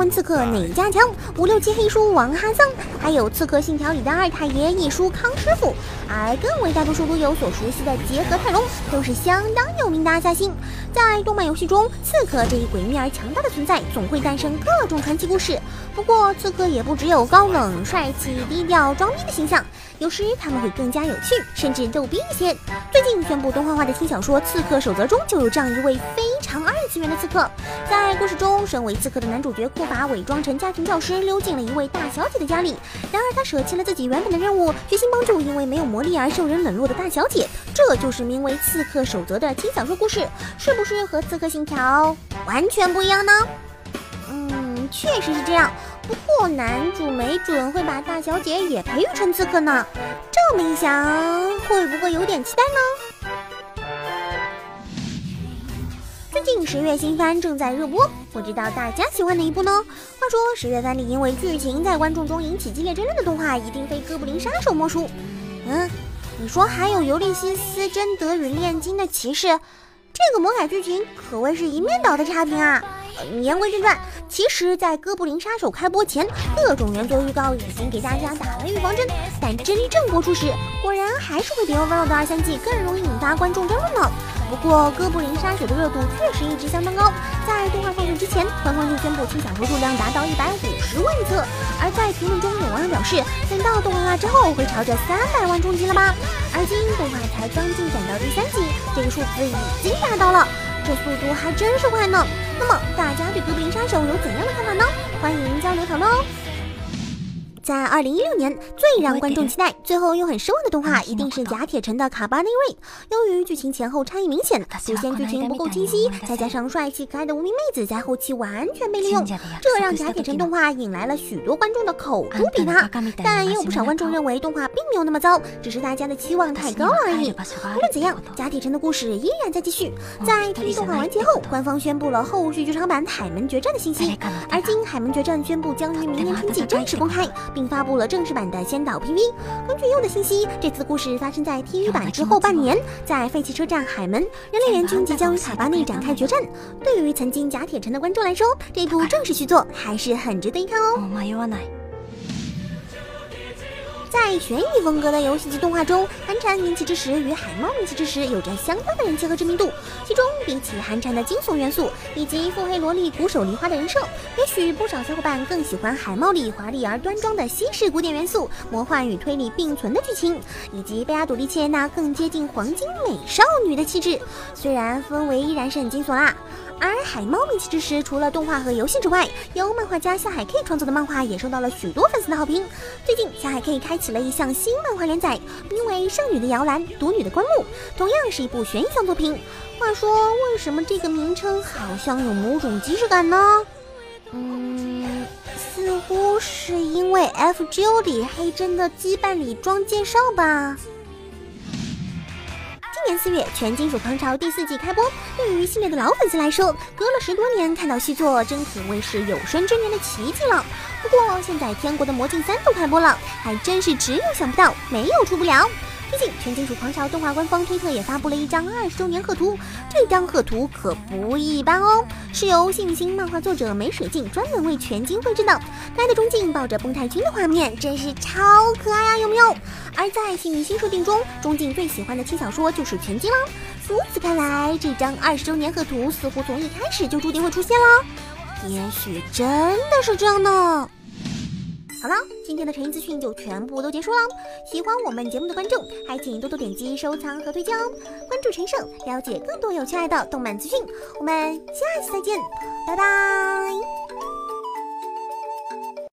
文刺客哪家强？五六七黑叔王哈桑，还有《刺客信条》里的二太爷一叔康师傅，而更为大多数都有所熟悉的结合泰隆，都是相当有名的阿萨星。在动漫游戏中，刺客这一诡秘而强大的存在，总会诞生各种传奇故事。不过，刺客也不只有高冷、帅气、低调、装逼的形象，有时他们会更加有趣，甚至逗逼一些。最近宣布动画化的轻小说《刺客守则》中，就有这样一位非常二次元的刺客。在故事中，身为刺客的男主角库法伪装成家庭教师，溜进了一位大小姐的家里。然而，他舍弃了自己原本的任务，决心帮助因为没有魔力而受人冷落的大小姐。这就是名为《刺客守则》的轻小说故事，是不是和《刺客信条》完全不一样呢？嗯，确实是这样。不过，男主没准会把大小姐也培育成刺客呢。这么一想，会不会有点期待呢？最近十月新番正在热播，不知道大家喜欢哪一部呢？话说十月番里因为剧情在观众中引起激烈争论的动画，一定非《哥布林杀手》莫属。嗯，你说还有尤利西斯争德与炼金的骑士，这个魔改剧情可谓是一面倒的差评啊！言归正传，其实，在《哥布林杀手》开播前，各种原作预告已经给大家打了预防针，但真正播出时，果然还是会比《Overlord》二三季更容易引发观众争论呢。不过，《哥布林杀手》的热度确实一直相当高，在动画放映之前，官方就宣布轻小说数量达到一百五十万册，而在评论中，有网友表示，等到动画化之后，会朝着三百万冲击了吧？而今动画才刚进展到第三集，这个数字已经达到了。这速度还真是快呢！那么大家对《哥布林杀手》有怎样的看法呢？欢迎交流讨论哦！在二零一六年，最让观众期待，最后又很失望的动画，一定是甲铁城的卡巴内瑞。由于剧情前后差异明显，主线剧情不够清晰，再加上帅气可爱的无名妹子在后期完全被利用，这让甲铁城动画引来了许多观众的口诛笔伐。但也有不少观众认为动画并没有那么糟，只是大家的期望太高了而已。无论怎样，甲铁城的故事依然在继续。在 TV 动画完结后，官方宣布了后续剧场版《海门决战》的信息，而今《海门决战》宣布将于明年春季正式公开。并发布了正式版的先导 PV。根据优的信息，这次故事发生在 TV 版之后半年，在废弃车站海门，人类联军即将与卡巴内展开决战。对于曾经甲铁城的观众来说，这部正式续作还是很值得一看哦。在悬疑风格的游戏机动画中，寒蝉名气之时与海猫名气之时有着相当的人气和知名度。其中，比起寒蝉的惊悚元素以及腹黑萝莉鼓手梨花的人设，也许不少小伙伴更喜欢海猫里华丽而端庄的西式古典元素、魔幻与推理并存的剧情，以及贝阿朵丽切那更接近黄金美少女的气质。虽然氛围依然是很惊悚啦。而海猫名气之时，除了动画和游戏之外，由漫画家夏海 K 创作的漫画也受到了许多粉丝的好评。最近，夏海 K 开启了一项新漫画连载，名为《圣女的摇篮，独女的棺木》，同样是一部悬疑向作品。话说，为什么这个名称好像有某种即视感呢？嗯，似乎是因为 FGO 里黑真的羁绊里装介绍吧。今年四月，《全金属狂潮》第四季开播。对于系列的老粉丝来说，隔了十多年看到续作，真可谓是有生之年的奇迹了。不过，现在《天国的魔镜三》都开播了，还真是只有想不到，没有出不了。最近，《全金属狂潮》动画官方推特也发布了一张二十周年贺图，这张贺图可不一般哦，是由幸运星漫画作者梅水镜专门为全金绘制的。可爱的中镜抱着崩太君的画面，真是超可爱啊，有没有？而在幸运星设定中，中镜最喜欢的轻小说就是全金了。如此看来，这张二十周年贺图似乎从一开始就注定会出现了。也许真的是这样呢。好了，今天的成语资讯就全部都结束了。喜欢我们节目的观众，还请多多点击收藏和推荐哦。关注陈胜，了解更多有趣爱的动漫资讯。我们下期再见，拜拜。